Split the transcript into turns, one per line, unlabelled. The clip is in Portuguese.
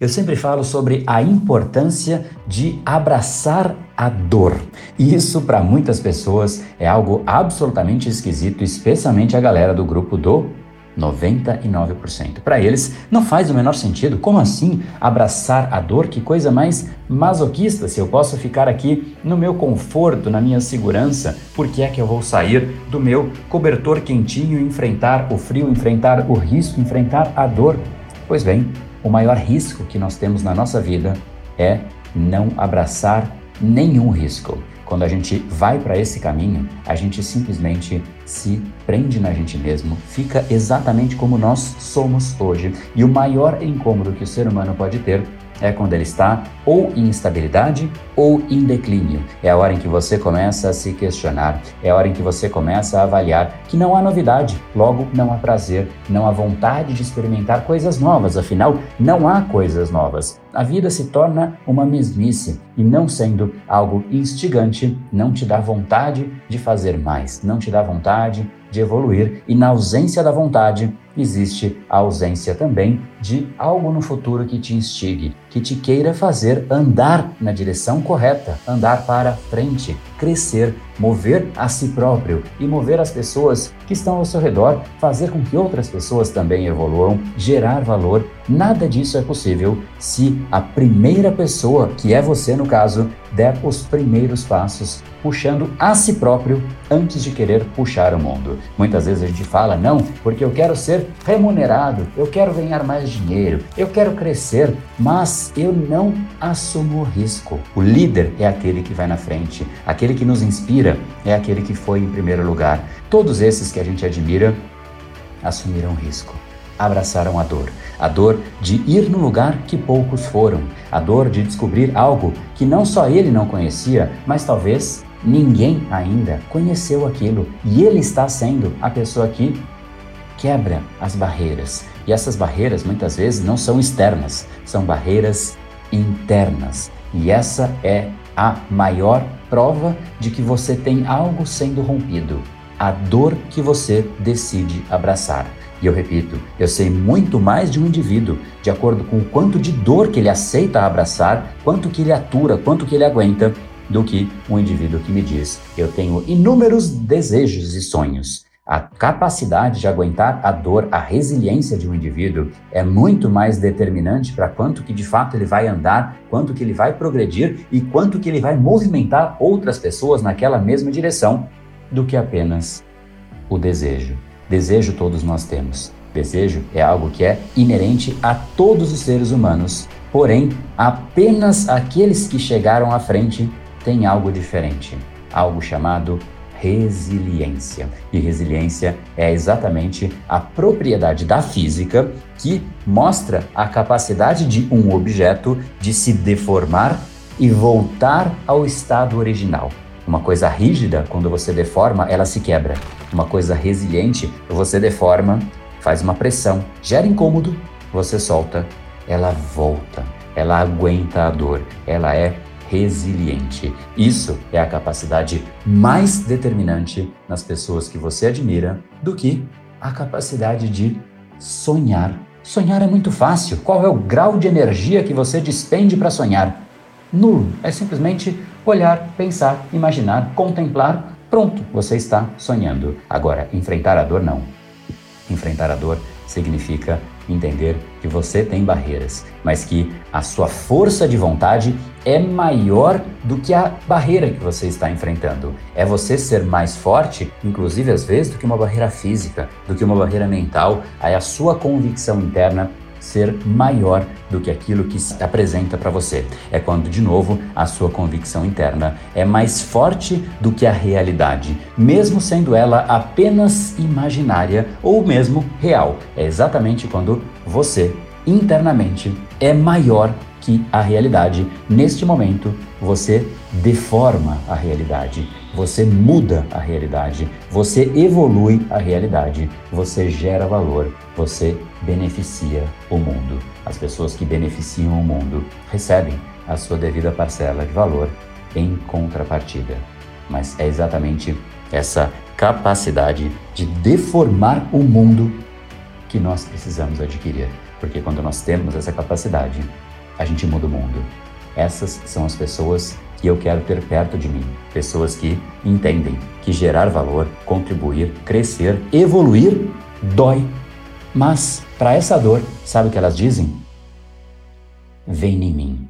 Eu sempre falo sobre a importância de abraçar a dor. E isso para muitas pessoas é algo absolutamente esquisito, especialmente a galera do grupo do 99%. Para eles não faz o menor sentido. Como assim abraçar a dor? Que coisa mais masoquista se eu posso ficar aqui no meu conforto, na minha segurança. Por que é que eu vou sair do meu cobertor quentinho e enfrentar o frio, enfrentar o risco, enfrentar a dor? Pois bem, o maior risco que nós temos na nossa vida é não abraçar nenhum risco. Quando a gente vai para esse caminho, a gente simplesmente se prende na gente mesmo, fica exatamente como nós somos hoje. E o maior incômodo que o ser humano pode ter é quando ele está ou em instabilidade ou em declínio. É a hora em que você começa a se questionar, é a hora em que você começa a avaliar que não há novidade, logo não há prazer, não há vontade de experimentar coisas novas, afinal, não há coisas novas. A vida se torna uma mesmice e, não sendo algo instigante, não te dá vontade de fazer mais, não te dá vontade de evoluir, e na ausência da vontade, existe a ausência também de algo no futuro que te instigue, que te queira fazer andar na direção correta, andar para frente, crescer, mover a si próprio e mover as pessoas que estão ao seu redor, fazer com que outras pessoas também evoluam, gerar valor. Nada disso é possível se a primeira pessoa, que é você no caso, der os primeiros passos, puxando a si próprio antes de querer puxar o mundo. Muitas vezes a gente fala, não, porque eu quero ser remunerado, eu quero ganhar mais dinheiro, eu quero crescer, mas eu não assumo o risco. O líder é aquele que vai na frente, aquele que nos inspira é aquele que foi em primeiro lugar. Todos esses que a gente admira assumiram risco abraçaram a dor. A dor de ir no lugar que poucos foram. A dor de descobrir algo que não só ele não conhecia, mas talvez ninguém ainda conheceu aquilo. E ele está sendo a pessoa que quebra as barreiras. E essas barreiras muitas vezes não são externas, são barreiras internas. E essa é a maior prova de que você tem algo sendo rompido, a dor que você decide abraçar. E eu repito, eu sei muito mais de um indivíduo de acordo com o quanto de dor que ele aceita abraçar, quanto que ele atura, quanto que ele aguenta, do que um indivíduo que me diz: eu tenho inúmeros desejos e sonhos, a capacidade de aguentar a dor, a resiliência de um indivíduo é muito mais determinante para quanto que de fato ele vai andar, quanto que ele vai progredir e quanto que ele vai movimentar outras pessoas naquela mesma direção do que apenas o desejo. Desejo todos nós temos. Desejo é algo que é inerente a todos os seres humanos, porém, apenas aqueles que chegaram à frente têm algo diferente, algo chamado resiliência. E resiliência é exatamente a propriedade da física que mostra a capacidade de um objeto de se deformar e voltar ao estado original. Uma coisa rígida, quando você deforma, ela se quebra. Uma coisa resiliente, você deforma, faz uma pressão, gera incômodo, você solta, ela volta, ela aguenta a dor, ela é resiliente. Isso é a capacidade mais determinante nas pessoas que você admira do que a capacidade de sonhar. Sonhar é muito fácil. Qual é o grau de energia que você despende para sonhar? Nulo. É simplesmente olhar, pensar, imaginar, contemplar. Pronto, você está sonhando. Agora, enfrentar a dor não. Enfrentar a dor significa entender que você tem barreiras, mas que a sua força de vontade é maior do que a barreira que você está enfrentando. É você ser mais forte, inclusive às vezes, do que uma barreira física, do que uma barreira mental. Aí a sua convicção interna ser maior do que aquilo que se apresenta para você. É quando, de novo, a sua convicção interna é mais forte do que a realidade, mesmo sendo ela apenas imaginária ou mesmo real. É exatamente quando você internamente é maior que a realidade. Neste momento, você deforma a realidade, você muda a realidade, você evolui a realidade, você gera valor, você beneficia o mundo. As pessoas que beneficiam o mundo recebem a sua devida parcela de valor em contrapartida. Mas é exatamente essa capacidade de deformar o mundo que nós precisamos adquirir. Porque quando nós temos essa capacidade, a gente muda o mundo. Essas são as pessoas que eu quero ter perto de mim. Pessoas que entendem que gerar valor, contribuir, crescer, evoluir dói. Mas, para essa dor, sabe o que elas dizem? Vem em mim.